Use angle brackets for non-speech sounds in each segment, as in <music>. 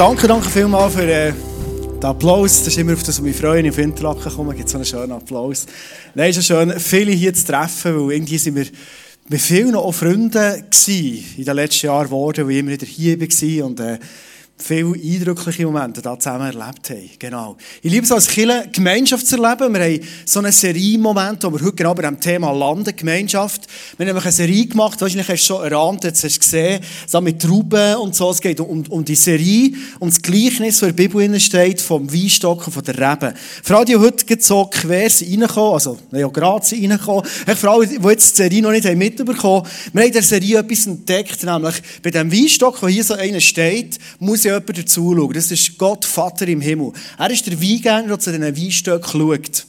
danke, danke vielmals für äh, den Applaus. Das ist immer auf das, was mich freue, wenn ich auf Interlaken komme, gibt es so einen schönen Applaus. Nein, es ist schön, viele hier zu treffen, weil irgendwie sind wir mit vielen auch Freunden gewesen, in den letzten Jahren geworden, weil ich immer wieder hier war und äh, viele eindrückliche Momente da zusammen erlebt haben. Genau. Ich liebe es als Killer, Gemeinschaft zu erleben. Wir haben so eine Serie Moment, wo wir heute genau bei dem Thema landen, Gemeinschaft. Wir haben eine Serie gemacht, wahrscheinlich hast du schon erahnt, jetzt hast du gesehen, so mit Trauben und so. Es geht um, um die Serie, um das Gleichnis, das in der Bibel steht, vom Weinstock und von der Rebe. Für alle, die heute so quer sind reingekommen, also, ja, gerade sind reingekommen, für alle, die jetzt die Serie noch nicht mitbekommen haben, wir haben in der Serie etwas entdeckt, nämlich bei dem Weinstock, wo hier so einer steht, muss jemand dazu schauen. Das ist Gott, Vater im Himmel. Er ist der Weingänger, der zu diesen Weinstöcken schaut.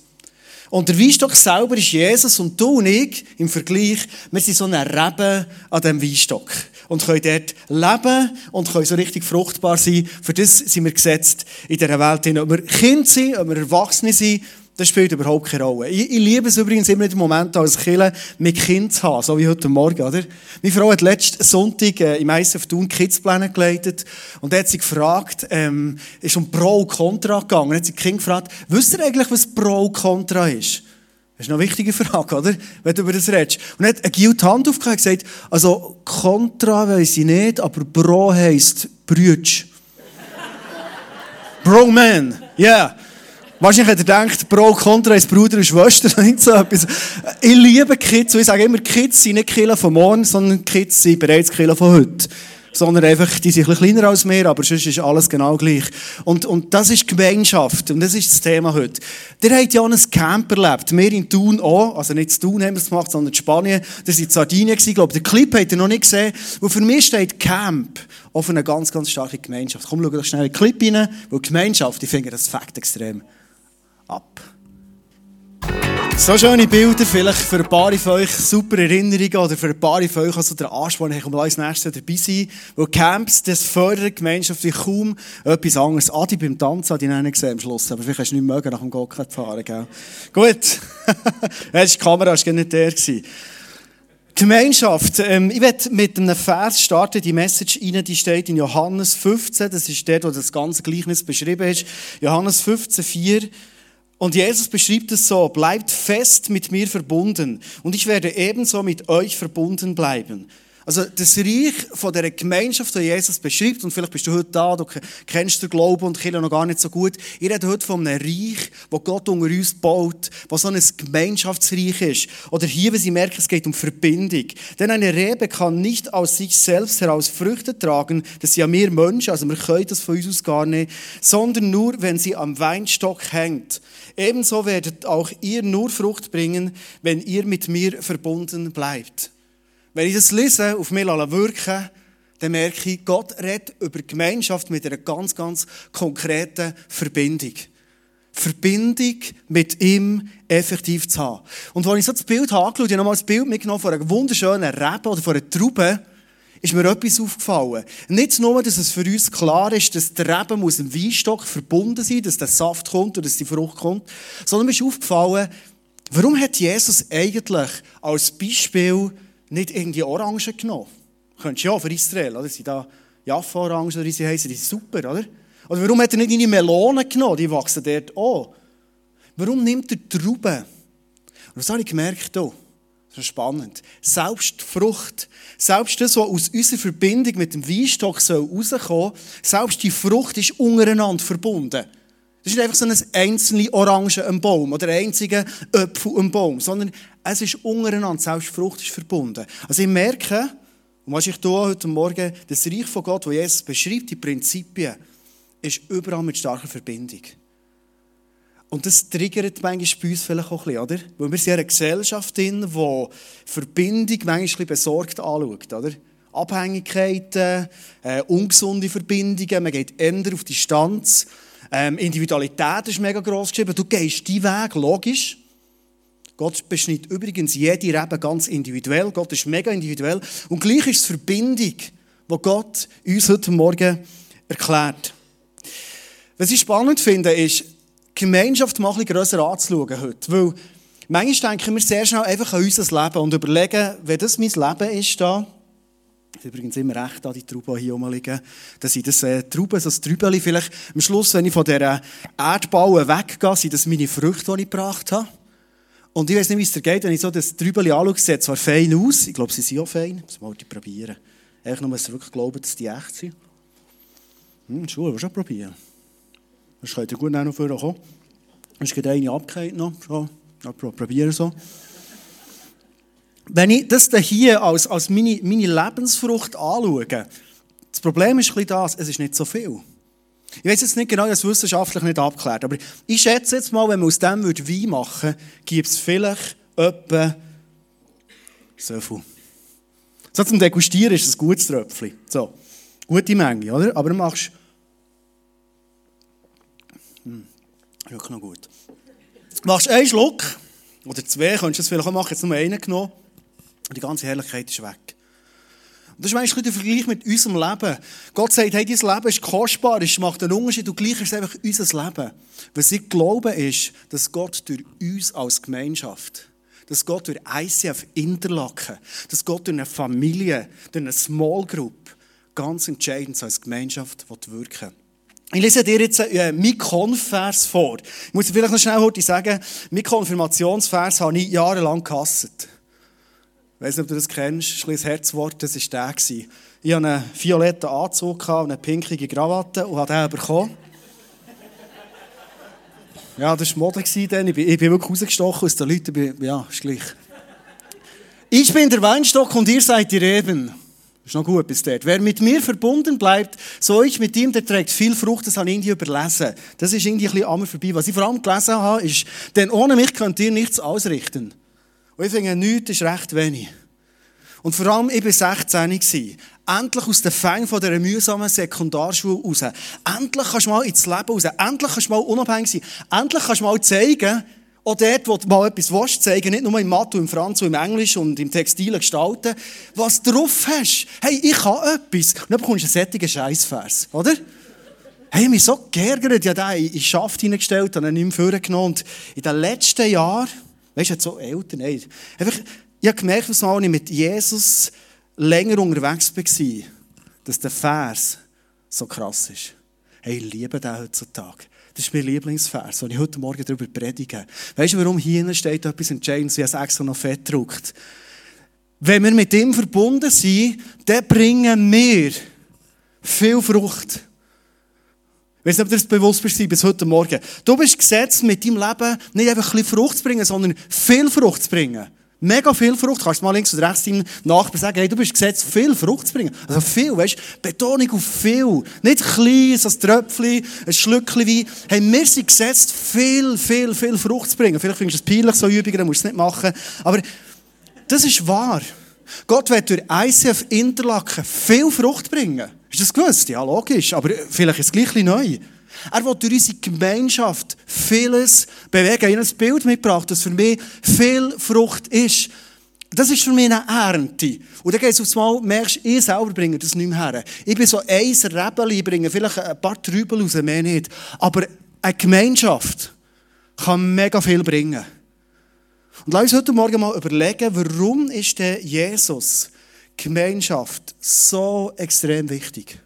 Und der Weinstock selber ist Jesus und du und ich im Vergleich, wir sind so eine Rebe an diesem Weinstock. Und können dort leben und können so richtig fruchtbar sein. Für das sind wir gesetzt in dieser Welt. Ob wir Kind sind, ob wir Erwachsene sind, das spielt überhaupt keine Rolle. Ich, ich liebe es übrigens immer den Moment als Killer mit Kind zu haben, so wie heute Morgen, oder? Meine Frau hat letzten Sonntag äh, im ISF Thun Kidspläne geleitet und da hat sie gefragt, ähm, ist um Pro und Contra gegangen. Und hat sie Kind gefragt, wisst ihr eigentlich, was Pro und Contra ist? Das ist eine wichtige Frage, oder? Wenn du über das redest. Und hat ein Gil die Hand aufgehört und gesagt, also Contra weiss ich nicht, aber Bro heisst Brütsch. <laughs> Bro man, yeah. Wahrscheinlich hat er gedacht, Pro, Contra ist Bruder und Schwester, <laughs> nicht so etwas. Ich liebe Kids, und ich sage immer, Kids sind nicht Killer von morgen, sondern Kids sind bereits Killer von heute. Sondern einfach, die sind ein bisschen kleiner als mir, aber sonst ist alles genau gleich. Und, und das ist Gemeinschaft, und das ist das Thema heute. Der hat ja ein Camp erlebt, wir in Thun auch, also nicht in Thun haben wir es gemacht, sondern in Spanien, das war in Sardinien, ich glaube, der Clip hat er noch nicht gesehen, wo für mich steht Camp auf eine ganz, ganz starke Gemeinschaft. Komm, schau doch schnell in den Clip rein, wo Gemeinschaft, ich finde das Fakt extrem ab. So schöne Bilder, vielleicht für ein paar von euch super Erinnerungen oder für ein paar von euch also der Ansporn, ich als nächstes dabei sein. Weil Camps, das fördert gemeinschaftlich kaum etwas anderes. Adi beim Tanzen hat ich nicht gesehen am Schluss, aber vielleicht hast du nicht mögen nach dem Gokart fahren, gell? Gut. <laughs> Jetzt die Kamera, war nicht der gewesen. Gemeinschaft. Ähm, ich werde mit einem Vers starten, die Message rein, die steht in Johannes 15, das ist der, wo das ganze Gleichnis beschrieben ist. Johannes 15, 4. Und Jesus beschreibt es so, bleibt fest mit mir verbunden und ich werde ebenso mit euch verbunden bleiben. Also das Reich von der Gemeinschaft, die Jesus beschreibt, und vielleicht bist du heute da, du kennst den Glauben und Kirche noch gar nicht so gut. Ich rede heute von einem Reich, wo Gott unter uns baut, was so ein Gemeinschaftsreich ist. Oder hier, wenn Sie merken, es geht um Verbindung. Denn eine Rebe kann nicht aus sich selbst heraus Früchte tragen, das sind ja wir Menschen, also wir können das von uns aus gar nicht, sondern nur, wenn sie am Weinstock hängt. Ebenso werdet auch ihr nur Frucht bringen, wenn ihr mit mir verbunden bleibt. Wenn ich das lese, auf mich wirken dann merke ich, Gott redet über Gemeinschaft mit einer ganz, ganz konkreten Verbindung. Verbindung mit ihm effektiv zu haben. Und als ich so das Bild habe angeschaut, ich habe nochmal das Bild mitgenommen von einer wunderschönen Rebe oder von einer Traube, ist mir etwas aufgefallen. Nicht nur, dass es für uns klar ist, dass der Reben muss im Weinstock verbunden sein, dass der Saft kommt oder dass die Frucht kommt, sondern mir ist aufgefallen, warum hat Jesus eigentlich als Beispiel nicht irgendwie Orangen genommen? Könntest du ja für Israel, oder? Sie da Jaffa-Orangen oder sie heißen, die sind super, oder? Oder warum hat er nicht eine Melone genommen? Die wachsen dort auch. Warum nimmt er Trauben? Und das habe ich gemerkt, hier. Das ist spannend. Selbst die Frucht, selbst das, was aus unserer Verbindung mit dem Weinstock rauskommen soll, selbst die Frucht ist untereinander verbunden. Das ist nicht einfach so ein einzelne Orange am Baum oder ein einziger Apfel am Baum, sondern es ist untereinander, selbst Frucht ist verbunden. Also ich merke, und was ich hier heute Morgen, das Reich von Gott, das Jesus beschreibt, die Prinzipien, ist überall mit starker Verbindung. Und das triggert manchmal bei uns vielleicht auch ein bisschen, oder? Weil wir sind in einer Gesellschaft drin, die Verbindung manchmal besorgt anschaut, oder? Abhängigkeiten, äh, ungesunde Verbindungen, man geht eher auf Distanz. Ähm, Individualität ist mega gross geschrieben. Du gehst deinen Weg, logisch. Gott beschneidet übrigens jede Rebe ganz individuell. Gott ist mega individuell. Und gleich ist es Verbindung, die Gott uns heute Morgen erklärt. Was ich spannend finde, ist, Gemeinschaft mal bisschen grösser anzuschauen heute. Weil manchmal denken wir sehr schnell einfach an unser Leben und überlegen, wenn das mein Leben ist, da, übrigens immer recht an die Trauben hier rumliegen. Das sind das äh, Trauben, so ein Trübeli. Vielleicht am Schluss, wenn ich von dieser Erdbauen weggehe, sind das meine Früchte, die ich gebracht habe. Und ich weiß nicht, wie es dir geht, wenn ich so das Trübeli anschaue, sieht zwar fein aus, ich glaube, sie sind auch fein, das mal probieren. Eigentlich nur, dass wirklich glauben, dass die echt sind. Hm, Schule, willst du auch probieren? Das könnt ihr gut noch vorher kommen. Es geht eine abgehakt noch, schon. Ja, probieren so. Wenn ich das hier als, als meine, meine Lebensfrucht anschaue, das Problem ist ein bisschen das, es ist nicht so viel. Ich weiß jetzt nicht genau, das wissenschaftlich nicht abklärt, aber ich schätze jetzt mal, wenn man aus dem Wein machen würde, gibt es vielleicht etwa so viel. So zum Degustieren ist es ein gutes Tröpfchen. So, gute Menge, oder? Aber du machst... Hm, wirklich noch gut. Du machst einen Schluck, oder zwei, könntest du es vielleicht auch machen, jetzt nur einen genommen, und die ganze Herrlichkeit ist weg. Das ist manchmal der Vergleich mit unserem Leben. Gott sagt, hey, dein Leben ist kostbar, es macht einen Unterschied, und gleich ist einfach unser Leben. Was ich glaube, ist, dass Gott durch uns als Gemeinschaft, dass Gott durch ICF Interlaken, dass Gott durch eine Familie, durch eine Small Group ganz entscheidend als Gemeinschaft wirken. Ich lese dir jetzt äh, meinen Konfvers vor. Ich muss vielleicht noch schnell heute sagen, mein Konfirmationsvers habe ich jahrelang gehasst. Ich weiß nicht, ob du das kennst, ein Herzwort, das war der. Ich hatte einen violetten Anzug und eine pinkige Krawatte und habe den bekommen. Ja, das war Mode dann. Ich bin, ich bin wirklich rausgestochen aus den Leuten. Ja, ist gleich. Ich bin der Weinstock und ihr seid die Reben. Ist noch gut bis dort. Wer mit mir verbunden bleibt, so ich mit ihm, der trägt viel Frucht. Das habe ich irgendwie überlesen. Das ist irgendwie ein bisschen vorbei. Was ich vor allem gelesen habe, ist, denn ohne mich könnt ihr nichts ausrichten. Und ich finde, nichts ist recht wenig. Und vor allem, ich war 16. Endlich aus den Fängen dieser mühsamen Sekundarschule raus. Endlich kannst du mal ins Leben raus. Endlich kannst du mal unabhängig sein. Endlich kannst du mal zeigen, auch dort, wo du mal etwas willst, zeigen, nicht nur im Mathe, im Franz, im Englisch und im Textilen gestalten, was du drauf hast. Hey, ich kann etwas. Und dann bekommst du einen sättigen Scheißvers, oder? Hey, ich mich so geärgert, ja, da in Schaft hineingestellt, dann nicht mehr vorgenommen. Und in den letzten Jahren, weißt du, so Eltern, hey, einfach, ich habe gemerkt, dass ich mit Jesus länger unterwegs war, dass der Vers so krass ist. Hey, ich liebe den heutzutage. Das ist mein Lieblingsvers, den ich heute Morgen darüber predige. Weißt du, warum hier steht etwas Entscheidendes, wie es extra noch fett druckt? Wenn wir mit ihm verbunden sind, dann bringen wir viel Frucht. Ich weiß nicht, ob du das bewusst bist bis heute Morgen. Du bist gesetzt, mit deinem Leben nicht einfach ein bisschen Frucht zu bringen, sondern viel Frucht zu bringen. Mega viel Frucht. Du kannst mal links oder rechts deinem Nachbarn sagen, hey, du bist gesetzt, viel Frucht zu bringen. Also viel, weißt du? Betonung auf viel. Nicht klein, so ein Tröpfchen, ein Schlückchen Wein. Hey, wir sind gesetzt, viel, viel, viel Frucht zu bringen. Vielleicht findest du es peinlich, so Übungen, dann musst du es nicht machen. Aber das ist wahr. Gott wird durch ICF Interlaken viel Frucht bringen. Ist das gewusst? Ja, logisch. Aber vielleicht ist es gleich neu. Er will durch unsere Gemeinschaft vieles bewegen. Ich habe ein Bild mitgebracht, das für mich viel Frucht ist. Das ist für mich eine Ernte. Und dann geht es aufs Mal, merkst du, ich selber bringe das nicht mehr her. Ich bin so ein Rebel, ich bringe vielleicht ein paar Trübel raus, mehr nicht. Aber eine Gemeinschaft kann mega viel bringen. Und lass uns heute Morgen mal überlegen, warum ist denn Jesus Gemeinschaft so extrem wichtig?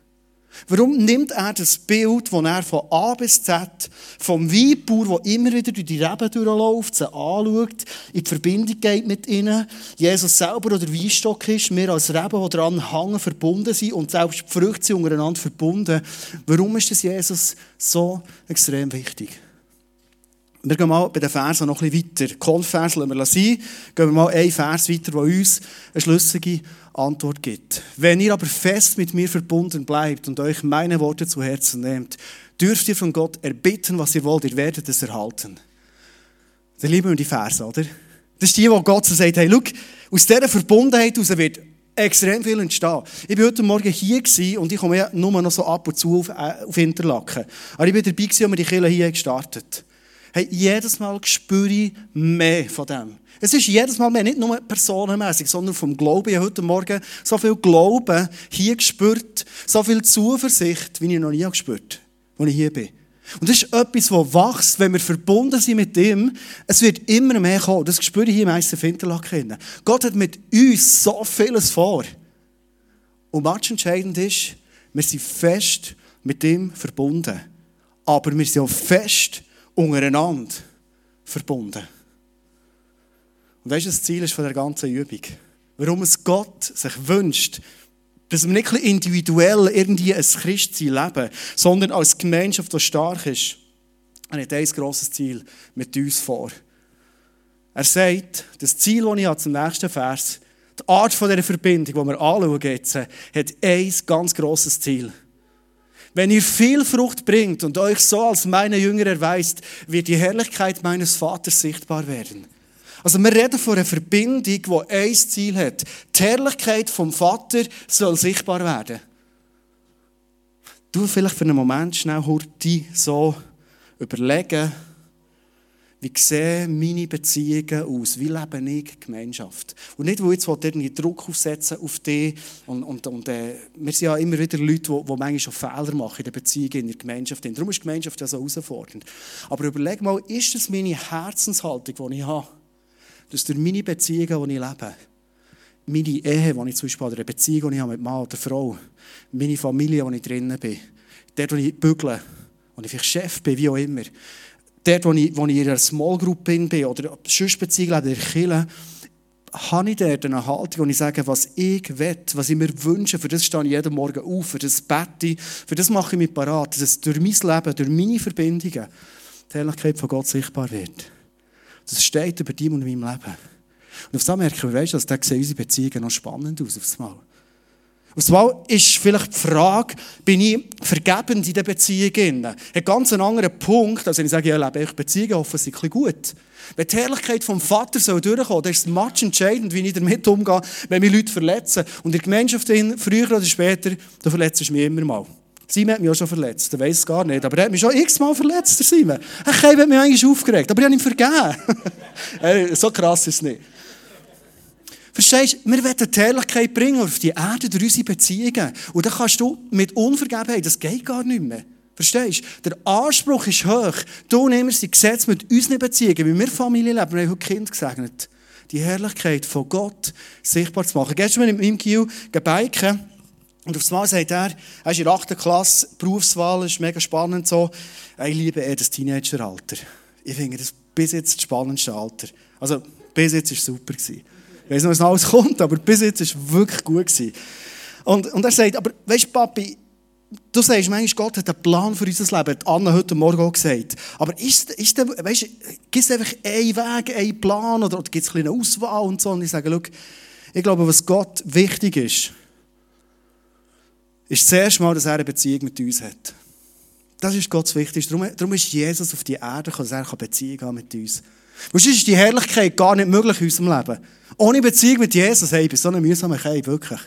Warum nimmt er das Bild, das er von A bis Z, vom Weinbauer, der immer wieder durch die Reben durchläuft, sie anschaut, in die Verbindung geht mit ihnen, Jesus selber oder Weinstock ist, wir als Reben, die daran hängen, verbunden sind und selbst die Früchte sind untereinander verbunden. Warum ist das Jesus so extrem wichtig? Wir gehen mal bei den Versen noch ein bisschen weiter. Konfvers lassen wir sein. Gehen wir mal einen Vers weiter, der uns eine schlüssige Antwort gibt. Wenn ihr aber fest mit mir verbunden bleibt und euch meine Worte zu Herzen nehmt, dürft ihr von Gott erbitten, was ihr wollt, ihr werdet es erhalten. Dann lieben wir die Verse, oder? Das ist die, wo Gott sagt, hey, schau, aus dieser Verbundenheit heraus wird extrem viel entstehen. Ich war heute Morgen hier und ich komme ja nur noch so ab und zu auf, äh, auf Interlaken. Aber ich war dabei, als wir die Kirche hier gestartet Hey, jedes Mal spüre ich mehr von dem. Es ist jedes Mal mehr, nicht nur personenmäßig, sondern vom Glauben. Ich habe heute Morgen so viel Glauben hier gespürt, so viel Zuversicht, wie ich noch nie gespürt habe, als ich hier bin. Und das ist etwas, das wächst, wenn wir verbunden sind mit ihm. Es wird immer mehr kommen. Das spüre ich hier im Meister Finterlack. Gott hat mit uns so vieles vor. Und was entscheidend ist, wir sind fest mit ihm verbunden. Aber wir sind auch fest untereinander verbunden. Und weißt du, das Ziel ist von der ganzen Übung? Warum es Gott sich wünscht, dass wir nicht individuell irgendwie ein Christsein leben, sondern als Gemeinschaft, die stark ist. Er hat ein grosses Ziel mit uns vor. Er sagt, das Ziel, das ich habe zum nächsten Vers, die Art von dieser Verbindung, die wir anschauen jetzt, hat ein ganz grosses Ziel. Wenn ihr viel Frucht bringt und euch so als meine Jünger erweist, wird die Herrlichkeit meines Vaters sichtbar werden. Also wir reden von einer Verbindung, die ein Ziel hat. Die Herrlichkeit vom Vater soll sichtbar werden. Du vielleicht für einen Moment schnell Hurti so überlegen, wie sehen meine Beziehungen aus? Wie lebe ich Gemeinschaft? Und nicht, wo jetzt irgendwie Druck aufsetzen auf dich. Und, und, und äh, wir sind ja immer wieder Leute, die, die manchmal schon Fehler machen in der Beziehung, in der Gemeinschaft. Darum ist Gemeinschaft ja so herausfordernd. Aber überleg mal, ist das meine Herzenshaltung, die ich habe? Dass durch meine Beziehungen, die ich lebe, meine Ehe, die ich zum Beispiel, oder eine Beziehung, die ich habe mit Mann oder Frau, meine Familie, wo ich drinnen bin, dort, wo ich bügle, wo ich vielleicht Chef bin, wie auch immer, dort, wo ich, wo ich in einer Small Group bin oder sonst Beziehungen in habe ich dort eine Haltung, wo ich sage, was ich will, was ich mir wünsche, für das stehe ich jeden Morgen auf, für das bete für das mache ich mich parat, dass durch mein Leben, durch meine Verbindungen die Herrlichkeit von Gott sichtbar wird. Das steht über dir und meinem Leben. Und auf das merke ich, weißt du, dass sehen unsere Beziehungen noch spannend aus, aufs Mal. Aufs Mal ist vielleicht die Frage, bin ich vergebend in der Beziehung? Ein ganz anderer Punkt, als wenn ich sage, ja, lebe ich Beziehungen offensichtlich gut. Wenn die Herrlichkeit vom Vater soll durchkommen, dann ist es much entscheidend, wie ich damit umgehe, wenn mich Leute verletzen. Und in der Gemeinschaft, früher oder später, da verletzt du mich immer mal. Simon hat mich auch schon verletzt, der weiß es gar nicht. Aber er hat mich schon x-mal verletzt, der Simon. Ich habe mich eigentlich aufgeregt, aber ich habe ihm vergeben. <laughs> so krass ist es nicht. Verstehst du? Wir wollen die Herrlichkeit bringen auf die Erde durch unsere Beziehungen. Und dann kannst du mit Unvergebenheit, das geht gar nicht mehr. Verstehst du? Der Anspruch ist hoch. Du nimmst die Gesetze mit unseren Beziehungen, wie wir Familie leben. Wir haben heute Kind gesegnet. Die Herrlichkeit von Gott sichtbar zu machen. Gestern mit meinem Gil gebiken. Und aufs Mal sagt er, er ist in der 8. Klasse, Berufswahl ist mega spannend so. Ich liebe eh das Teenageralter. Ich finde das bis jetzt das spannendste Alter. Also, bis jetzt war es super. Gewesen. Ich weiß nicht, was alles kommt, aber bis jetzt war es wirklich gut. Und, und er sagt, aber weißt du, Papi, du sagst manchmal, Gott hat einen Plan für unser Leben, hat Anna heute Morgen auch gesagt. Aber ist, ist der, weißt, gibt es einfach einen Weg, einen Plan oder, oder gibt es eine Auswahl und so? Und ich sage, schau, ich glaube, was Gott wichtig ist, ist das erste Mal, dass er eine Beziehung mit uns hat. Das ist Gott wichtig. Darum, darum ist Jesus auf die Erde gekommen, dass er eine Beziehung haben mit uns. Du, ist die Herrlichkeit gar nicht möglich in unserem Leben. Ohne Beziehung mit Jesus, hey, ich bin so eine mühsame Keib, wirklich.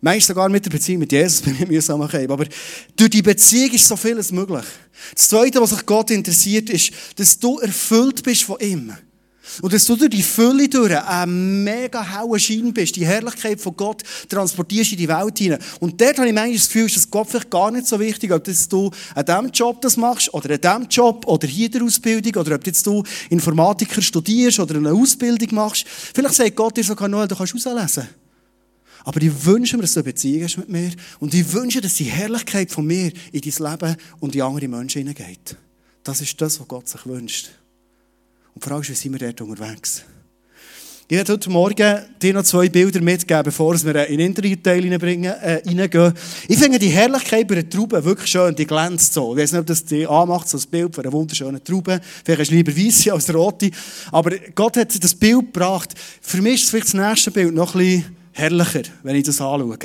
Meist sogar mit der Beziehung mit Jesus <laughs> bin ich ein mühsamer Keib. Aber durch die Beziehung ist so vieles möglich. Das Zweite, was sich Gott interessiert, ist, dass du erfüllt bist von ihm. Und dass du durch die Fülle durch ein mega hellen Schein bist, die Herrlichkeit von Gott transportierst in die Welt hinein. Und dort habe ich manchmal das Gefühl, ist das Gott vielleicht gar nicht so wichtig, ob das du an diesem Job das machst, oder an diesem Job, oder hier der Ausbildung, oder ob jetzt du Informatiker studierst, oder eine Ausbildung machst. Vielleicht sagt Gott dir sogar noch, du kannst auslesen. Aber ich wünsche mir, dass du eine Beziehung hast mit mir. Und ich wünsche, dass die Herrlichkeit von mir in dein Leben und in andere Menschen hineingeht. Das ist das, was Gott sich wünscht. Und die Frage ist, wie sind wir dort unterwegs? Ich werde heute Morgen dir noch zwei Bilder mitgeben, bevor wir in den reinbringen, äh, reingehen. Ich finde die Herrlichkeit bei einer Traube wirklich schön, die glänzt so. Ich weiß nicht, ob das die anmacht, so ein Bild von einer wunderschönen Traube. Vielleicht ist es lieber weiße als rote. Aber Gott hat das Bild gebracht. Für mich ist vielleicht das nächste Bild noch ein bisschen herrlicher, wenn ich das anschaue.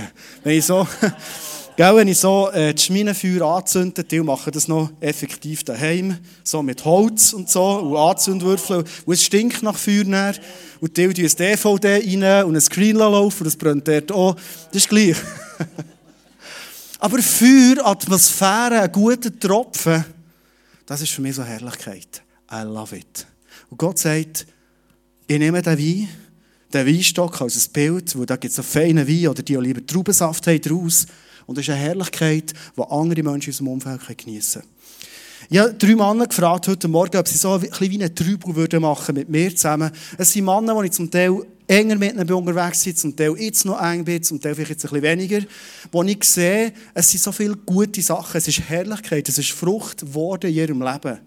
Wenn ich so... <laughs> Gell, wenn ich so äh, das Schminenfeuer anzünde, die machen das noch effektiv daheim, so mit Holz und so, und Anzündwürfel, und es stinkt nach Feuer näher, und die tun ein DVD rein und ein Screen laufen, das brennt dort auch, das ist gleich. <laughs> Aber Feuer, Atmosphäre, ein guter Tropfen, das ist für mich so Herrlichkeit. I love it. Und Gott sagt, ich nehme den Wein, den Weinstock als ein Bild, wo da gibt es so feinen Wein, oder die auch lieber Traubensaft haben, draus, Und das ist eine Herrlichkeit, die andere Menschen in unserem Umfeld geniessen können. Ich habe drei Männer gefragt heute Morgen, ob sie so ein bisschen wie einen Trübel würden machen mit mir zusammen. Es sind Männer, die ich zum Teil enger mit ihnen unterwegs sind, zum Teil jetzt noch eng bin, zum Teil vielleicht jetzt ein bisschen weniger. Wo ich sehe, es sind so viele gute Sachen, es ist Herrlichkeit, es ist Frucht geworden in ihrem Leben.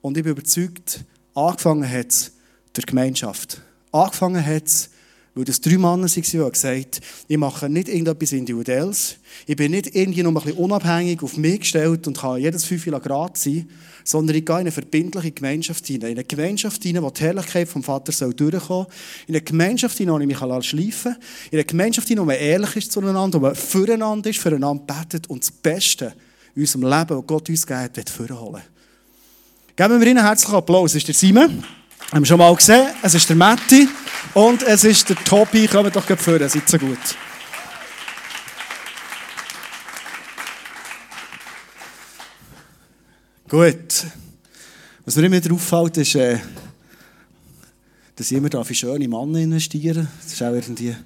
Und ich bin überzeugt, angefangen hat es durch Gemeinschaft. Angefangen hat es weil das drei Männer waren, die gesagt ich mache nicht irgendetwas Individuelles. Ich bin nicht irgendwie noch ein bisschen unabhängig auf mich gestellt und kann jedes fünf Grad sein, sondern ich gehe in eine verbindliche Gemeinschaft hinein. In eine Gemeinschaft hinein, wo die Herrlichkeit vom Vater soll durchkommen soll. In eine Gemeinschaft hinein, wo ich mich schleifen kann. In eine Gemeinschaft hinein, wo man ehrlich ist zueinander, wo man füreinander ist, füreinander betet und das Beste in unserem Leben, das Gott uns gegeben hat, vorholen Geben wir ihnen einen herzlichen Applaus. Das ist der Simon. Haben wir schon mal gesehen. Es ist der Matti und es ist der Tobi. Kommt doch vor, seid so gut. Gut. Was mir immer wieder auffällt, ist, äh, dass ich immer in schöne Männer investieren Das ist auch irgendwie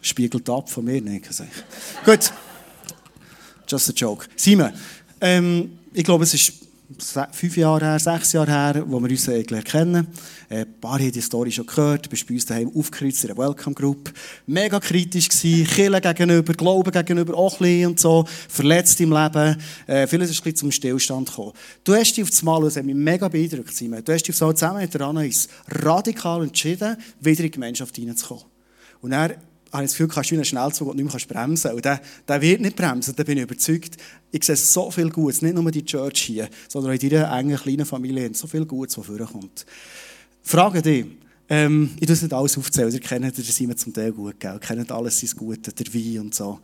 spiegelt ab von mir. Nicht. Also, gut. Just a joke. Simon, ähm, ich glaube, es ist fünf Jahre her, sechs Jahre her, wo wir uns kennen. Ein paar haben die Story schon gehört. Du bist bei uns daheim aufgekreuzt in einer Welcome Group. Mega kritisch gewesen, Kirche gegenüber, Glauben gegenüber auch ein bisschen und so. Verletzt im Leben. Äh, vieles ist ein bisschen zum Stillstand gekommen. Du hast dich auf das Mal, das hat mich mega beeindruckt, Simon, du hast dich auf zusammen mit der Anais radikal entschieden, wieder in die Gemeinschaft hineinzukommen. Und er habe ich das Gefühl, kannst du einen Schnellzug und nicht mehr bremsen Und der, der wird nicht bremsen, da bin ich überzeugt. Ich sehe so viel Gutes, nicht nur die Church hier, sondern in deiner engen, kleinen Familie, so viel Gutes, was vorkommt. Frage dich, ähm, ich tue es nicht alles aufzählen, ihr kennt den Simon zum Teil gut, gell? ihr kennt alles sein Gute, der Wein und so.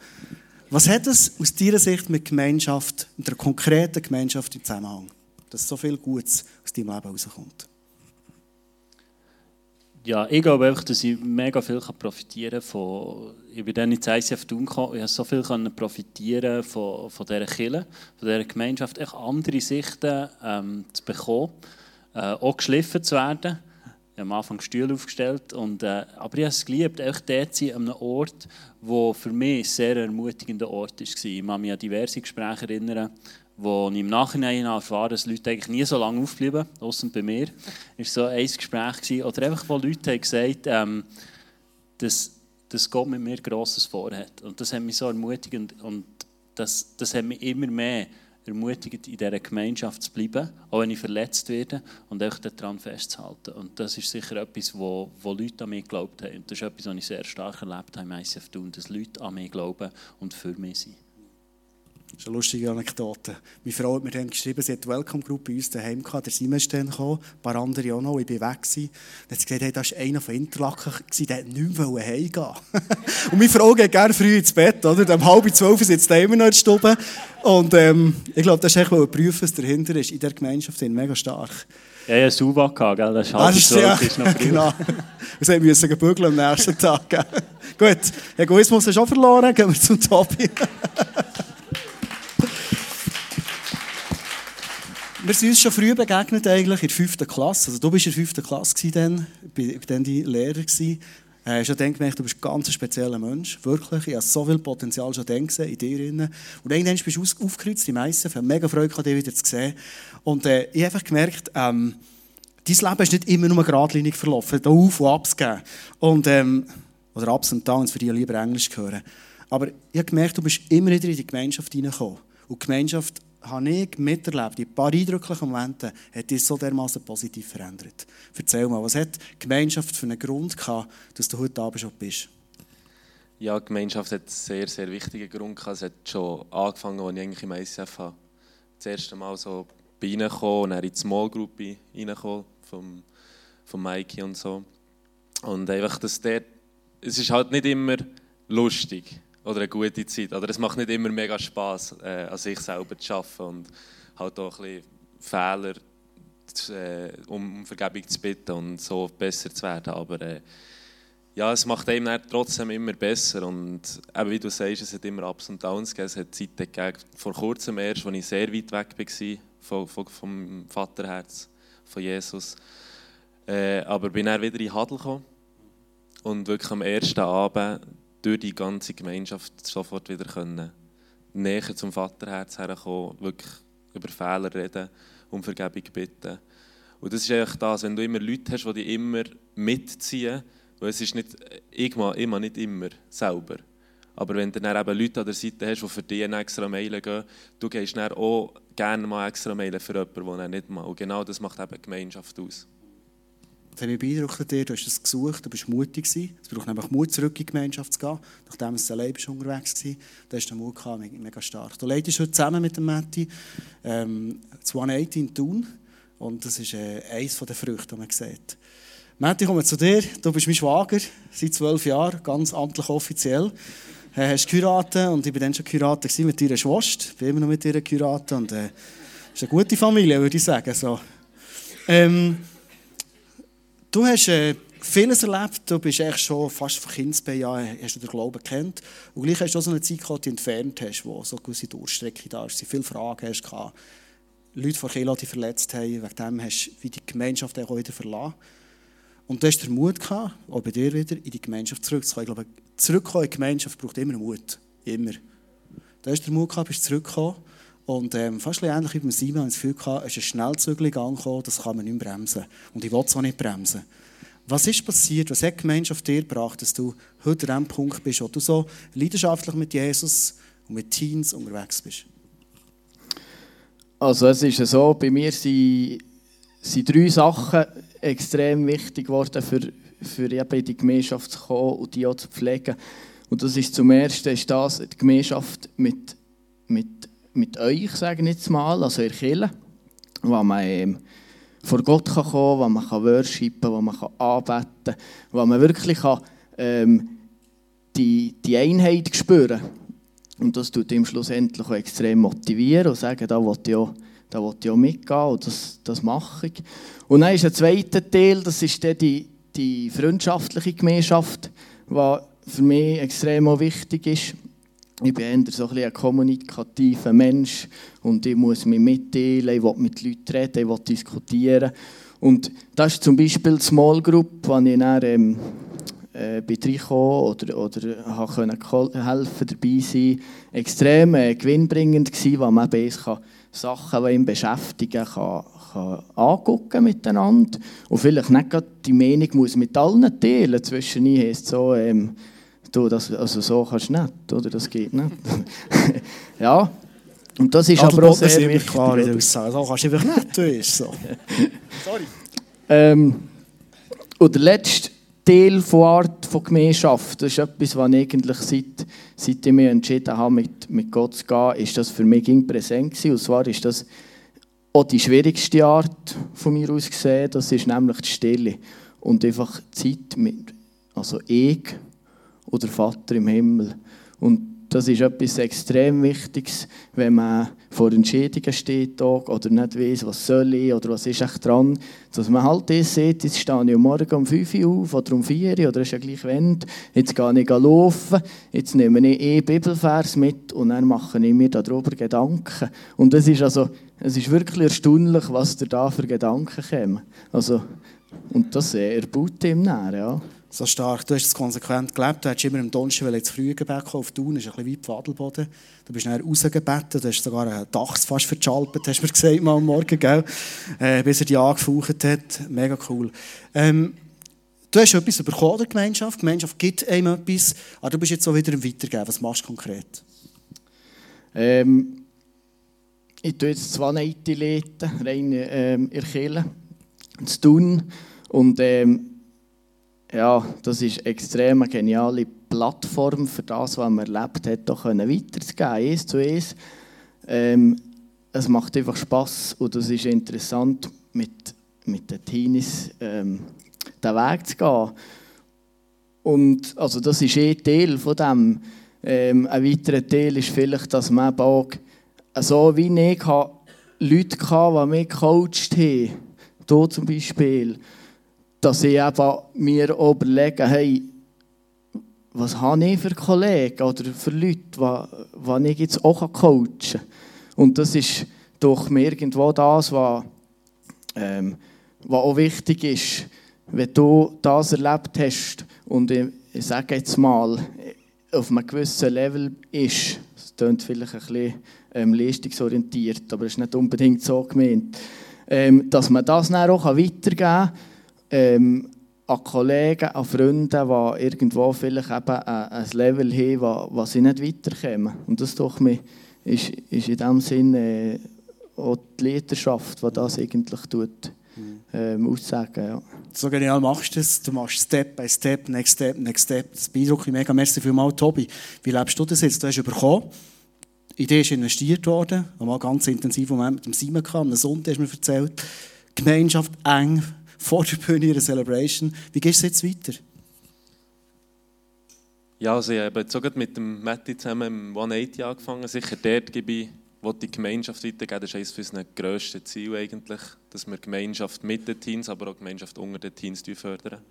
Was hat es aus deiner Sicht mit Gemeinschaft, mit einer konkreten Gemeinschaft im Zusammenhang, dass so viel Gutes aus deinem Leben rauskommt? Ja, ich glaube einfach, dass ich mega viel profitieren kann von, ich bin dann ins ICF tun gekommen, ich habe so viel profitieren von, von dieser Kirche, von dieser Gemeinschaft, echt andere Sichten ähm, zu bekommen, äh, auch geschliffen zu werden. Ich habe am Anfang Stühle aufgestellt, und, äh, aber ich habe es geliebt, echt dort zu sein, an einem Ort, der für mich ein sehr ermutigender Ort war. Ich kann mich an diverse Gespräche erinnern, wo ich im Nachhinein erfahren dass Leute eigentlich nie so lange aufblieben, außer bei mir, war so ein Gespräch gewesen, oder einfach, wo Leute haben gesagt ähm, dass, dass Gott mit mir Grosses vorhat. Und das hat mich so ermutigt und, und das, das hat mich immer mehr ermutigt, in dieser Gemeinschaft zu bleiben, auch wenn ich verletzt werde und auch daran festzuhalten. Und das ist sicher etwas, wo, wo Leute an mich geglaubt haben. Und das ist etwas, was ich sehr stark erlebt habe im ICF tun, dass Leute an mich glauben und für mich sind. Das ist eine lustige Anekdote. Meine Frau hat mir dann geschrieben, sie hat die Welcome Group bei uns daheim gehabt. Der Simon ist dann gekommen, ein paar andere auch noch. Ich bin weg gewesen. Dann hat sie gesagt, hey, das war einer von Interlaken, der hat nicht mehr heimgehen <laughs> Und meine Frau geht gerne früh ins Bett, oder? Um halb zwölf sitzt er immer noch in der Stube. Und ähm, ich glaube, das ist echt, weil prüfen, was dahinter ist. In dieser Gemeinschaft sind mega stark. Ja, ja, Suva gehabt, gell? Das ist halb ah, zwölf, ist noch früh. genau. <laughs> Wir müssen bügeln am nächsten Tag. Gut, Egoismus ist auch verloren, gehen wir zum Topi. Wir sind uns schon früh begegnet, eigentlich, in der fünften Klasse. Also, du warst in der fünften Klasse dann, ich dann dein Lehrer. Gewesen. Äh, hast dann gemerkt, du bist ein ganz spezieller Mensch. Wirklich. Ich habe so viel Potenzial schon dann in dir. Drin. Und irgendwann bist du aufgekreuzt, die meisten. Ich habe mega Freude, dich wieder zu sehen. Und äh, ich habe einfach gemerkt, ähm, dein Leben ist nicht immer nur geradlinig verlaufen, da auf und ab geben. Und, ähm, oder Ups und Downs, für die lieber Englisch hören. Aber ich habe gemerkt, du bist immer wieder in die Gemeinschaft hineingekommen. Und die Gemeinschaft habe ich miterlebt, in ein paar eindrücklichen Momenten, hat dich so dermaßen positiv verändert. Erzähl mal, was hat die Gemeinschaft für einen Grund gehabt, dass du heute Abend schon bist? Ja, die Gemeinschaft hat einen sehr, sehr wichtigen Grund gehabt. Es hat schon angefangen, als ich eigentlich im ICF. Das erste Mal so reingekommen und dann in die Small Group reingekommen, vom, vom Mikey und so. Und einfach, dass der, es ist halt nicht immer lustig oder eine gute Zeit. Oder es macht nicht immer mega Spaß, äh, an sich selber zu arbeiten und halt auch ein bisschen Fehler, zu, äh, um Vergebung zu bitten und so besser zu werden. Aber äh, ja, es macht einem trotzdem immer besser. Und eben, wie du sagst, es hat immer Ups und Downs gegeben. Es hat Zeiten gegeben, vor kurzem erst, als ich sehr weit weg war vom, vom, vom Vaterherz, von Jesus. Äh, aber bin dann wieder in Hadel gekommen und wirklich am ersten Abend durch die ganze Gemeinschaft sofort wieder können näher zum Vaterherz herkommen, wirklich über Fehler reden, um Vergebung bitten. Und das ist eigentlich das, wenn du immer Leute hast, die dich immer mitziehen, weil es ist nicht, ich mache immer nicht immer selber. Aber wenn du dann eben Leute an der Seite hast, die für dich eine extra Meile gehen, du gehst dann auch gerne mal extra Meile für jemanden, der nicht mal. Und genau das macht eben Gemeinschaft aus. Das hat mich beeindruckt dir, du hast das gesucht, du bist mutig gewesen. Es braucht nämlich Mut, zurück in die Gemeinschaft zu gehen, nachdem es allein bist unterwegs war. Da hast du Mut gehabt, mega stark. Du leitest heute zusammen mit dem Matti ähm, 180 in Thun und das ist äh, eines der Früchte, die man sieht. Matti, ich komme zu dir. Du bist mein Schwager seit zwölf Jahren, ganz amtlich offiziell. Du äh, hast geheiratet und ich war dann schon geheiratet mit deiner Schwester. Ich bin immer noch mit ihr geheiratet und äh, ist eine gute Familie, würde ich sagen. So. Ähm, Du hast äh, vieles erlebt, du bist echt schon fast von Kindesbein an, hast du den Glauben kennt. Und gleich hast du auch so eine Zeit gehabt, die entfernt hast, wo so eine gewisse Durchstrecke da ist, viele Fragen hast gehabt. Leute von Kilo, die verletzt haben, wegen dem hast du wie die Gemeinschaft auch wieder verlassen. Und du hast den Mut gehabt, auch bei dir wieder, in die Gemeinschaft zurückzukommen. Ich glaube, zurückkommen in die Gemeinschaft braucht immer Mut. Immer. Du hast den Mut gehabt, bist zurückgekommen. Und ähm, fast ähnlich wie beim Simon ich das Gefühl gehabt, es ist ein Schnellzügel angekommen, das kann man nicht bremsen. Und ich will es auch nicht bremsen. Was ist passiert? Was hat die Gemeinschaft dir gebracht, dass du heute an dem Punkt bist, wo du so leidenschaftlich mit Jesus und mit Teens unterwegs bist? Also es ist so, bei mir sind, sind drei Sachen extrem wichtig geworden, für, für eben in die Gemeinschaft zu kommen und die auch zu pflegen. Und das ist zum Ersten ist das, die Gemeinschaft mit, mit mit euch, sage ich jetzt mal, also in der Kirche, wo man ähm, vor Gott kann kommen kann, wo man kann worshipen wo man kann anbeten kann, wo man wirklich kann, ähm, die, die Einheit spüren Und das tut ihm schlussendlich auch extrem motivieren und sagen, da will ich auch, da will ich auch mitgehen und das, das mache ich. Und dann ist ein zweiter Teil, das ist dann die, die freundschaftliche Gemeinschaft, die für mich extrem wichtig ist. Ich bin eher so ein, ein kommunikativer Mensch und ich muss mich mitteilen, ich will mit Leuten reden, ich will diskutieren. Und das ist zum Beispiel die Small Group, wo ich dann ähm, äh, bin oder, oder können helfen dabei sein extrem äh, gewinnbringend gewesen, weil man eben kann Sachen, die ihn beschäftigen, kann, kann angucken miteinander und vielleicht nicht die Meinung muss mit allen teilen. Zwischen heisst so, ähm, Du, das, also so kannst du nicht, oder? Das geht nicht. <laughs> ja, und das ist aber auch sehr wichtig. Klar. So kannst du einfach nicht, du bist so. <laughs> Sorry. Ähm, und der letzte Teil von Art von Gemeinschaft, das ist etwas, was ich eigentlich seit, seit ich mich entschieden habe, mit, mit Gott zu gehen, ist das für mich präsent gewesen. Und zwar ist das auch die schwierigste Art von mir aus gesehen, das ist nämlich die Stille. Und einfach Zeit mit, also ich oder Vater im Himmel. Und das ist etwas extrem Wichtiges, wenn man vor Entscheidungen steht oder nicht weiß, was soll ich oder was ist echt dran, dass man halt das sieht, jetzt stehe ich morgen um 5 Uhr auf oder um 4 Uhr oder ist ja gleich wenn, jetzt gehe ich laufen, jetzt nehme ich eh Bibelvers mit und dann mache ich mir darüber Gedanken. Und es ist also, ist wirklich erstaunlich, was da für Gedanken kommen. Also, und das erbaut ihm näher, so stark. Du hast es konsequent gelebt. Du hast immer im Donnerstag ins frühe Gebet auf Thun, das ist ein bisschen weit Adelboden. Du bist dann rausgebeten, du hast sogar einen Dachs fast verschalpert, hast du mir gesagt, mal am Morgen, gell? Äh, bis er dich angefaucht hat. Mega cool. Ähm, du hast etwas bekommen der Gemeinschaft. Die Gemeinschaft gibt einem etwas, aber du bist jetzt so wieder im Weitergeben. Was machst du konkret? Ähm, ich tue jetzt zwei Nächte rein ähm, in Kirche, zu tun. Und ähm, ja, das ist extrem eine geniale Plattform für das, was man erlebt hat, auch weiterzugeben, eins zu eins. Ähm, es macht einfach Spass und es ist interessant, mit, mit den Teenies ähm, den Weg zu gehen. Und also das ist eh Teil von dem. Ähm, ein weiterer Teil ist vielleicht, dass man auch so wie ich Leute hatte, die mich gecoacht haben, hier zum Beispiel, dass ich eben mir überlege, hey, was habe ich für Kollegen oder für Leute, die, ich jetzt auch coachen kann. Und das ist doch irgendwo das, was, ähm, was auch wichtig ist, wenn du das erlebt hast und ich, ich sage jetzt mal, auf einem gewissen Level ist, klingt vielleicht ein bisschen ähm, leistungsorientiert, aber es ist nicht unbedingt so gemeint. Ähm, dass man das dann auch weitergeben kann, ähm, an Kollegen, an Freunde, die irgendwo vielleicht eben ein Level haben, wo, sie nicht weiterkommen. Und das doch mir ist, ist in dem Sinne äh, auch die Leidenschaft, die das eigentlich tut, ähm, aussagen. Ja. So genial machst du das. Du machst Step by Step, Next Step, Next Step. Das beeindruckt mich mega. Merci vielmals, Tobi. Wie lebst du das jetzt? Du hast bekommen. Die Idee ist investiert worden. Mal ganz intensiv Moment mit dem Simon kam. Am Sonntag hast du mir erzählt. Gemeinschaft eng vor der Bühne ihrer Celebration. Wie gehst du jetzt weiter? Ja, also ich habe jetzt mit dem Matti zusammen im 180 angefangen. Sicher dort gebe ich, wo die Gemeinschaft weitergeben. Das ist eines unserer grössten Ziele eigentlich, dass wir Gemeinschaft mit den Teams, aber auch Gemeinschaft unter den Teams fördern.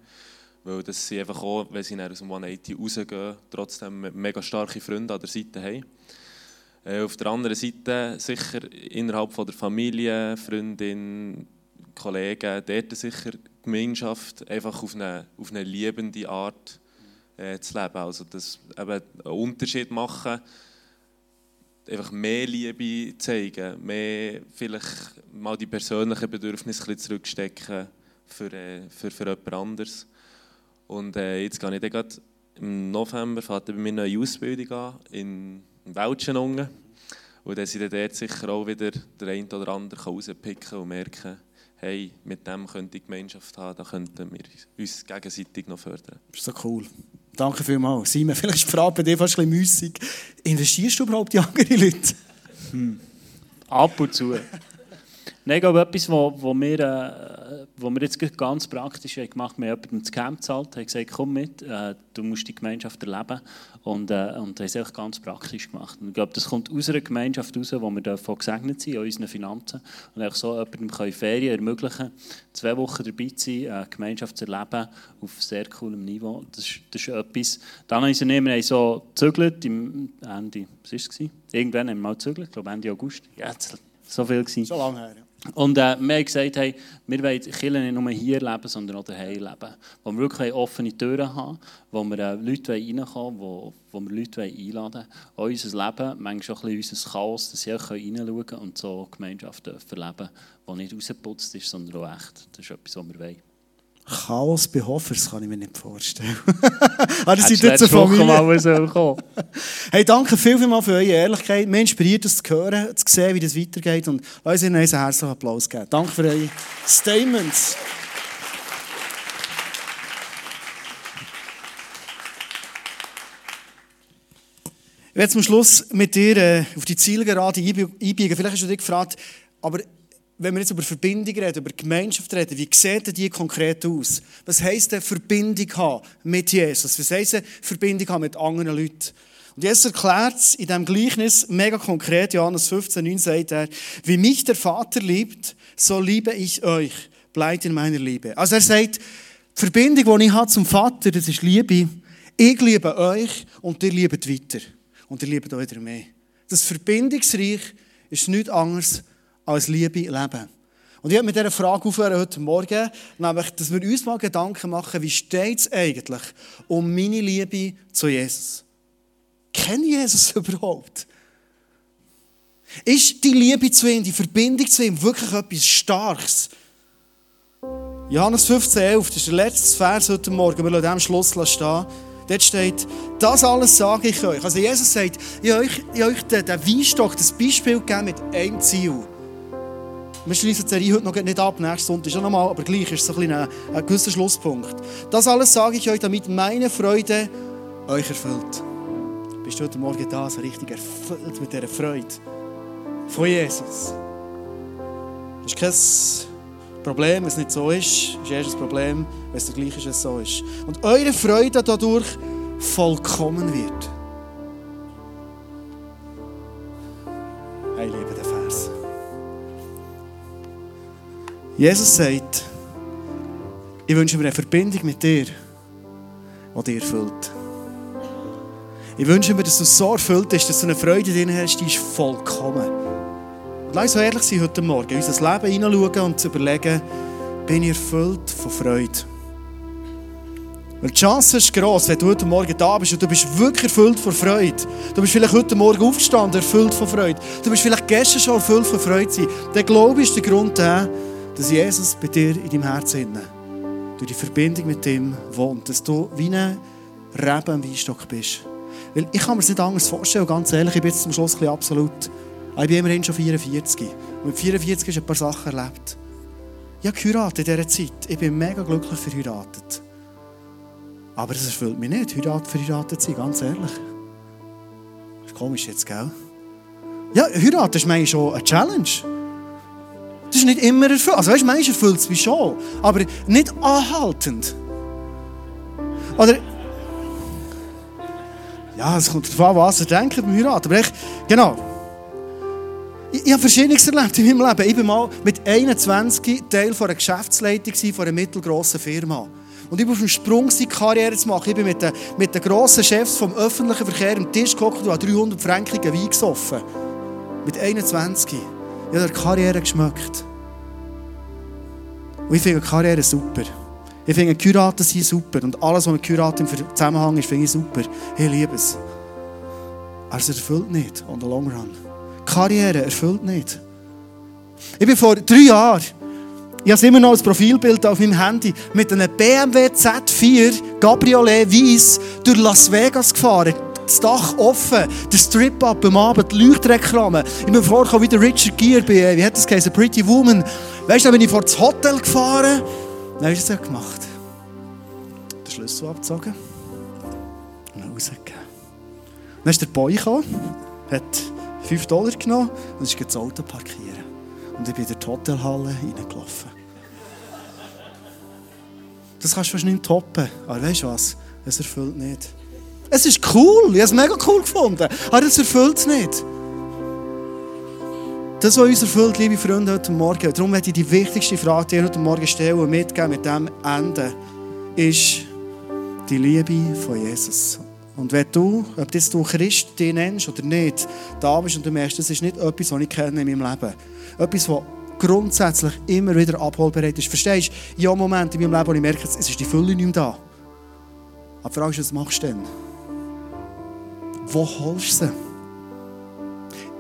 Weil das sie einfach auch, wenn sie aus dem 180 rausgehen, trotzdem mega starke Freunde an der Seite haben. Äh, auf der anderen Seite sicher innerhalb von der Familie, Freundin, Kollegen, dort sicher Gemeinschaft einfach auf eine, auf eine liebende Art äh, zu leben. Also das, eben einen Unterschied machen, einfach mehr Liebe zeigen, mehr vielleicht mal die persönlichen Bedürfnisse ein zurückstecken für, äh, für, für jemand anderes. Und äh, jetzt gehe ich dann gerade im November fängt bei mir eine Ausbildung an in Wäldchen unten. Und dann sind dort sicher auch wieder der eine oder andere rauspicken und merken, hey, mit dem könnte die Gemeinschaft haben, da könnten wir uns gegenseitig noch fördern. Das ist so cool. Danke vielmals. Simon, vielleicht ist die Frage bei dir fast ein bisschen müssig. Investierst du überhaupt in andere Leute? Hm. Ab und zu. <laughs> Nein, ich glaube, etwas, wo, wir, äh, wo wir jetzt ganz praktisch haben gemacht haben, wir haben jemandem das Camp gezahlt, haben gesagt, komm mit, äh, du musst die Gemeinschaft erleben und, äh, und haben es echt ganz praktisch gemacht. Und ich glaube, das kommt aus einer Gemeinschaft raus, wo wir davon gesegnet sind, an unseren Finanzen und auch so jemandem können Ferien ermöglichen, zwei Wochen dabei zu sein, eine Gemeinschaft zu erleben auf sehr coolem Niveau. Das, ist, das ist etwas. Dann haben sie wir so gezögert, Ende, was war es? Irgendwann haben wir mal gezögert, ich glaube Ende August. Ja, so viel gewesen. So lange her, ja. Und äh, wir haben gesagt, hey, wir wollen Kirche nicht nur hier leben, sondern auch daheim leben. Wo wir wirklich offene Türen haben, wo wir äh, Leute reinkommen wo, wo wir Leute einladen wollen. Auch unser Leben, manchmal auch ein bisschen unser Chaos, dass sie auch reinschauen können und so Gemeinschaft erleben die nicht rausgeputzt ist, sondern auch echt. Das ist etwas, was wir wollen. Chaos bei Hoffers kann ich mir nicht vorstellen. <laughs> ah, das sind jetzt Familie. <laughs> Hey, danke viel, viel mal für eure Ehrlichkeit. Mir inspiriert es zu hören, zu sehen, wie das weitergeht. Und lass Ihnen einen herzlichen Applaus geben. Danke für eure Statements. Ich werde zum Schluss mit dir äh, auf die Zielgerade einbiegen. Vielleicht hast du dich gefragt, aber wenn wir jetzt über Verbindung reden, über Gemeinschaft reden, wie sieht die konkret aus? Was heisst denn Verbindung haben mit Jesus? Was heisst denn Verbindung haben mit anderen Leuten? Und Jesus erklärt es in diesem Gleichnis mega konkret. Johannes 15, 9 sagt er, wie mich der Vater liebt, so liebe ich euch. Bleibt in meiner Liebe. Also er sagt, die Verbindung, die ich habe zum Vater, das ist Liebe. Ich liebe euch und ihr liebt weiter. Und ihr liebt euch mehr. Das Verbindungsreich ist nichts anderes als Liebe leben. Und ich habe mit dieser Frage aufhören heute Morgen, nämlich, dass wir uns mal Gedanken machen, wie steht es eigentlich um meine Liebe zu Jesus? Kenne Jesus <laughs> überhaupt? Ist die Liebe zu ihm, die Verbindung zu ihm wirklich etwas Starkes? Johannes 15, 11, das ist der letzte Vers heute Morgen, wir lassen am Schluss stehen. Dort steht, das alles sage ich euch. Also Jesus sagt, ich habe euch, ich habe euch den Weinstock, das Beispiel gegeben mit einem Ziel. Wir schließen die Serie heute noch nicht ab, nächsten Sonntag schon nochmal, aber gleich ist es ein, ein, ein gewisser Schlusspunkt. Das alles sage ich euch, damit meine Freude euch erfüllt. Bist du heute Morgen da, so richtig erfüllt mit dieser Freude von Jesus? Das ist kein Problem, wenn es nicht so ist. Das ist erst ein Problem, wenn es gleich ist, wenn es so ist. Und eure Freude dadurch vollkommen wird. Jesus sagt, ich wünsche mir eine Verbindung mit dir, die dir erfüllt. Ich wünsche mir, dass du so erfüllt bist, dass du eine Freude drin hast, die ist vollkommen. Und lass uns ehrlich sein heute Morgen, in unser Leben hineinschauen und zu überlegen, bin ich erfüllt von Freude? Weil die Chance ist gross, wenn du heute Morgen da bist und du bist wirklich erfüllt von Freude. Du bist vielleicht heute Morgen aufgestanden, erfüllt von Freude. Du bist vielleicht gestern schon erfüllt von Freude sein. Der Glaube ist der Grund, der, dass Jesus bei dir in deinem Herzen durch die Verbindung mit ihm wohnt. Dass du wie ein Reben am Weinstock bist. Weil ich kann mir das nicht anders vorstellen, ganz ehrlich, ich bin jetzt zum Schluss ein absolut. Ich bin immerhin schon 44. Und mit 44 hast du ein paar Sachen erlebt. Ich habe geheiratet in dieser Zeit. Ich bin mega glücklich verheiratet. Aber es erfüllt mich nicht, Heirat verheiratet zu sein, ganz ehrlich. Das ist komisch jetzt, gell? Ja, Heirat ist manchmal schon eine Challenge. Das ist nicht immer erfüllt. Also weißt du, manchmal erfüllt es mich schon. Aber nicht anhaltend. Oder... Ja, es kommt darauf an, was er denkt beim Heiraten. Aber ich, genau. Ich, ich habe Verschiedenes erlebt in meinem Leben. Ich war mal mit 21 Teil einer Geschäftsleitung von einer mittelgroßen Firma. Und ich war auf dem Sprung, seine Karriere zu machen. Ich bin mit den, mit den grossen Chefs vom öffentlichen Verkehr am Tisch gekocht und habe 300 Franken Wein gesoffen. Mit 21. Ich habe Karriere geschmeckt. Und ich finde Karriere super. Ich finde Kuraten sind super. Und alles, was mit Kuraten im Zusammenhang ist, finde ich super. Ich liebe es. Aber es erfüllt nicht, on the long run. Karriere erfüllt nicht. Ich bin vor drei Jahren ich habe immer noch ein Profilbild auf meinem Handy mit einem BMW Z4 Cabriolet Weiss durch Las Vegas gefahren. Das Dach offen, der Strip-Up am Abend, die Leuchtreklame. Ich bin vorgekommen wie der Richard Gere bei, wie hat das geheißen, Pretty Woman. Weißt du, dann bin ich vor das Hotel gefahren. Dann hast du es gemacht. Den Schlüssel abgezogen und rausgegeben. Dann ist der Boy gekommen, hat 5 Dollar genommen und ist das Auto parkieren. Und ich bin in die Hotelhalle reingelaufen. Das kannst du fast nicht toppen. Aber weißt du was? Es erfüllt nicht. Es ist cool. Ich habe es mega cool gefunden. Aber es erfüllt es nicht. Das, was uns erfüllt, liebe Freunde, heute Morgen, darum werde ich die wichtigste Frage dir heute Morgen stellen und mitgeben mit dem Ende, ist die Liebe von Jesus. Und wenn du, ob das du Christ dich nennst oder nicht, da bist und du merkst, das ist nicht etwas, was ich kenne in meinem Leben. Etwas, was grundsätzlich immer wieder abholbereit ist. Verstehst du? Ja, Moment in meinem Leben, wo ich merke, es ist die Fülle nicht mehr da. Aber die Frage ist, was machst du denn? Wo holst du sie?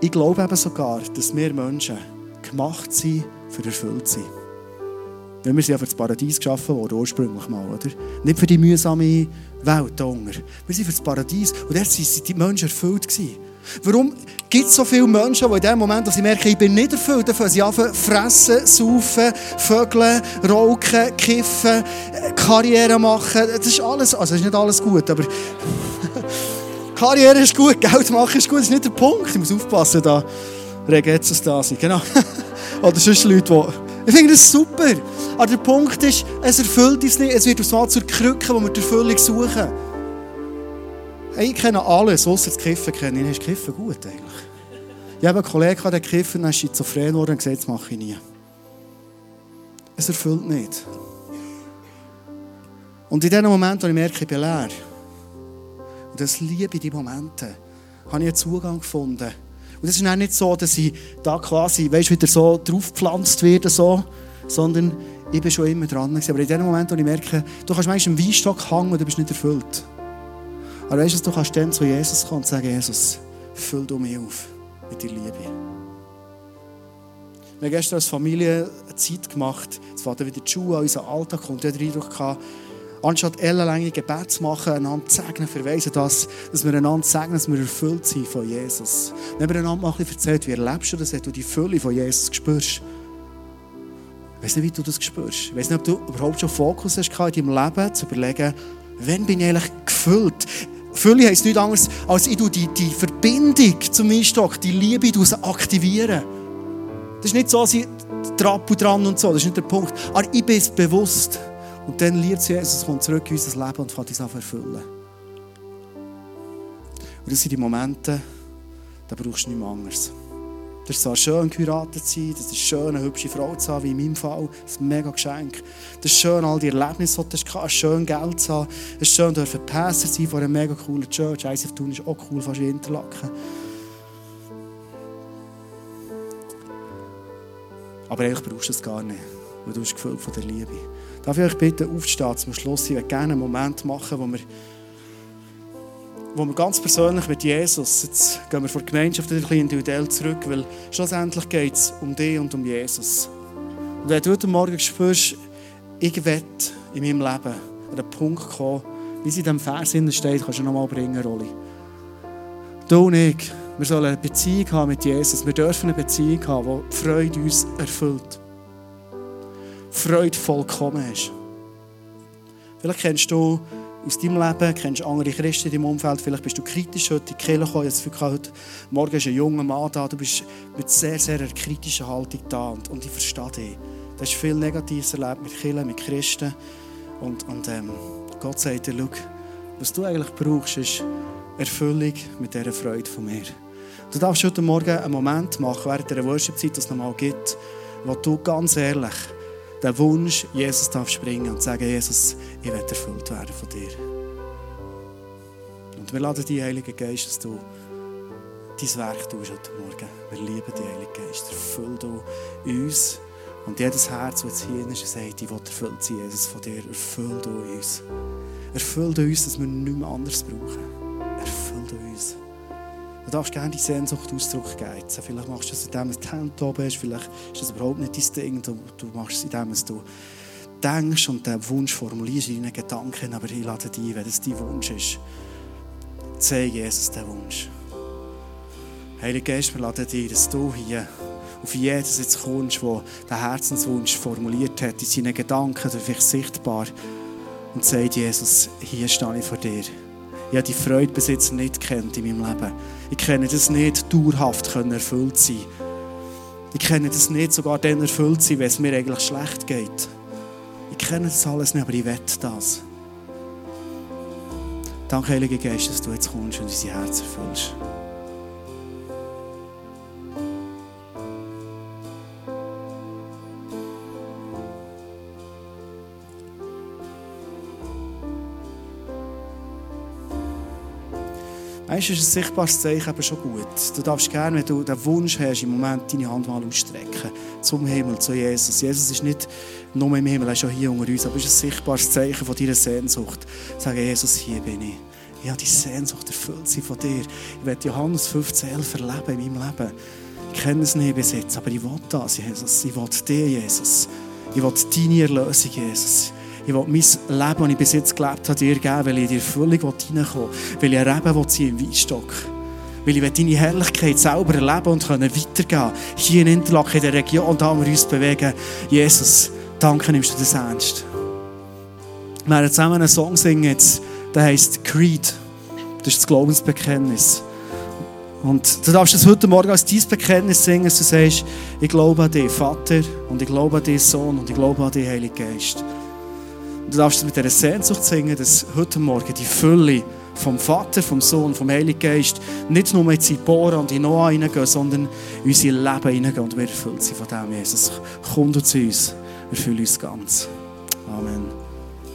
Ich glaube eben sogar, dass wir Menschen gemacht sind, für erfüllt zu sein. Wir sind ja für das Paradies geschaffen worden, ursprünglich mal, oder? Nicht für die mühsame Welt hier Wir sind für das Paradies und dort waren die Menschen erfüllt. Gewesen. Warum gibt es so viele Menschen, die in dem Moment, dass sie merken, ich bin nicht erfüllt, dafür sie anfangen, fressen, saufen, vögeln, rauchen, kiffen, Karriere machen. Das ist alles, also das ist nicht alles gut, aber Karriere ist gut, Geld machen ist gut, das ist nicht der Punkt. Ich muss aufpassen, da Regetzes da sind, genau. <laughs> Oder sonst Leute, die... Ich finde das super. Aber der Punkt ist, es erfüllt uns nicht. Es wird aufs Mal zur Krücke, wo wir die Erfüllung suchen. Ich kenne alles, außer das Kiffen kenne ich. Ist Kiffen gut eigentlich? Ich habe einen Kollegen, der Kiffen ist schizophren geworden und gesagt, das mache ich nie. Es erfüllt nicht. Und in dem Moment, wo ich merke, ich bin leer, und das liebe die Momente, habe ich einen Zugang gefunden. Und es ist auch nicht so, dass ich da quasi, weißt, wieder so draufgepflanzt werde, so, sondern ich bin schon immer dran. Aber in dem Moment, wo ich merke, du kannst manchmal im Weinstock hängen und du bist nicht erfüllt. Aber weißt du, du kannst dann zu Jesus kommen und sagen, Jesus, füll du mich auf mit deiner Liebe. Wir haben gestern als Familie eine Zeit gemacht, jetzt fährt wieder die Schuhe an unseren Alltag und ich hatte den Eindruck, gehabt, anstatt ellenlange Gebet zu machen, einander zu segnen, verweisen das, dass wir einander segnen, dass wir erfüllt sind von Jesus. Wir haben einander mal ein erzählt, wie erlebst du das, wenn du die Fülle von Jesus spürst. Ich weiß nicht, wie du das spürst. Ich weiß nicht, ob du überhaupt schon Fokus hast in deinem Leben, zu überlegen, wann bin ich eigentlich gefüllt? Fülle heisst nichts anderes, als ich die, die Verbindung zum Weinstock, die Liebe aktivieren. Das ist nicht so, dass ich Trappu dran und so, das ist nicht der Punkt. Aber ich bin es bewusst. Und dann liebt Jesus, kommt zurück in unser Leben und fängt uns an erfüllen. Und das sind die Momente, da brauchst du nichts anderes. Das ist zwar schön, geheiratet zu sein, das ist schön, eine hübsche Frau zu haben, wie in meinem Fall. Das ist ein mega Geschenk. Das ist schön, all die Erlebnisse, die du hast, schön Geld zu haben. Es ist schön, dürfen Pastor sein von einer mega coolen Church. ICF Thun ist auch cool, fast wie Interlaken. Aber eigentlich brauchst du es gar nicht. Weil du bist gefüllt von der Liebe. Darf ich euch bitten, aufzustehen zum Schluss? Ich würde gerne einen Moment machen, wo wir, wo wir ganz persönlich mit Jesus, jetzt gehen wir vor der Gemeinschaft ein bisschen individuell zurück, weil schlussendlich geht es um dich und um Jesus. Und wenn du heute Morgen spürst, ich will in meinem Leben an den Punkt kommen, wie es in diesem Vers steht, kannst du noch mal bringen, Rolli. Du und ich, wir sollen eine Beziehung haben mit Jesus. Wir dürfen eine Beziehung haben, die Freude uns erfüllt. Freude vollkommen ist. Vielleicht kennst du aus deinem Leben, kennst andere Christen in deinem Umfeld, vielleicht bist du kritisch heute in die Kirche gekommen, jetzt heute Morgen ist ein junger Mann da, du bist mit sehr, sehr einer kritischen Haltung da und, und ich verstehe dich. Du hast viel Negatives erlebt mit Kirchen, mit Christen und, und ähm, Gott sagt dir, schau, was du eigentlich brauchst, ist Erfüllung mit dieser Freude von mir. Du darfst heute Morgen einen Moment machen, während der Worship-Zeit, das nochmal gibt, wo du ganz ehrlich den Wunsch Jesus darfst springen und sagen, Jesus, ich will erfüllt werden von dir. Und wir laden dich, Heilige Geist, dass du dein Werk tust heute Morgen. Wir lieben dich, Heilige Geist. Erfüll du uns und jedes Herz, das jetzt hier ist, sagt, ich will erfüllt sein, Jesus, von dir. Erfüll du uns. Erfüll uns, dass wir nichts anderes brauchen. Du darfst gerne die Sehnsucht Ausdruck geben. Vielleicht machst du das, indem du die Hände oben hast. Vielleicht ist das überhaupt nicht dein Ding. Du, du machst es, indem du denkst und den Wunsch formulierst in deinen Gedanken. Aber ich lade dich ein, wenn das dein Wunsch ist. Zeig Jesus den Wunsch. Heilige Geist, wir laden dich, dass du hier auf jedes jetzt kommst, der den Herzenswunsch formuliert hat, in seinen Gedanken, oder vielleicht sichtbar. Und sagt, Jesus, hier stehe ich vor dir. Ich habe die Freude bis jetzt nicht kennt in meinem Leben. Ich kenne das nicht, dauerhaft erfüllt sein. Ich kenne das nicht, sogar dann erfüllt sein, wenn es mir eigentlich schlecht geht. Ich kenne das alles nicht, aber ich wette das. Danke, Heiliger Geist, dass du jetzt kommst und unser Herz erfüllst. Weißt du, ist ein sichtbares Zeichen aber schon gut. Du darfst gerne, wenn du den Wunsch hast, im Moment deine Hand mal ausstrecken. Zum Himmel, zu Jesus. Jesus ist nicht nur im Himmel, er ist auch hier unter uns, aber es ist ein sichtbares Zeichen von deiner Sehnsucht. Sagen, Jesus, hier bin ich. Ich habe die Sehnsucht erfüllt sie von dir. Ich werde Johannes 15, 11 erleben in meinem Leben. Ich kenne es nicht bis jetzt, aber ich will das, Jesus. Ich will dir, Jesus. Ich will deine Erlösung, Jesus. Ich will mein Leben, das ich bis jetzt gelebt habe, dir geben, weil ich in die Erfüllung reinkommen will. Weil ich ein Reben ziehen im Weinstock. Weil ich deine Herrlichkeit selber erleben und können weitergehen. Hier in Interlaken, in der Region, da wir uns bewegen. Jesus, danke, nimmst du das ernst. Wir werden zusammen einen Song singen der heisst Creed. Das ist das Glaubensbekenntnis. Und du darfst das heute Morgen als dein Bekenntnis singen, dass du sagst, ich glaube an dich, Vater, und ich glaube an dich, Sohn, und ich glaube an dich, Heiliger Geist. Du darfst mit dieser Sehnsucht singen, dass heute Morgen die Fülle vom Vater, vom Sohn, vom Heiligen Geist nicht nur in Zipora und in Noah hineingehen, sondern in unser Leben hineingehen und wir erfüllt sind von dem, Jesus. Komm du zu uns, erfülle uns ganz. Amen.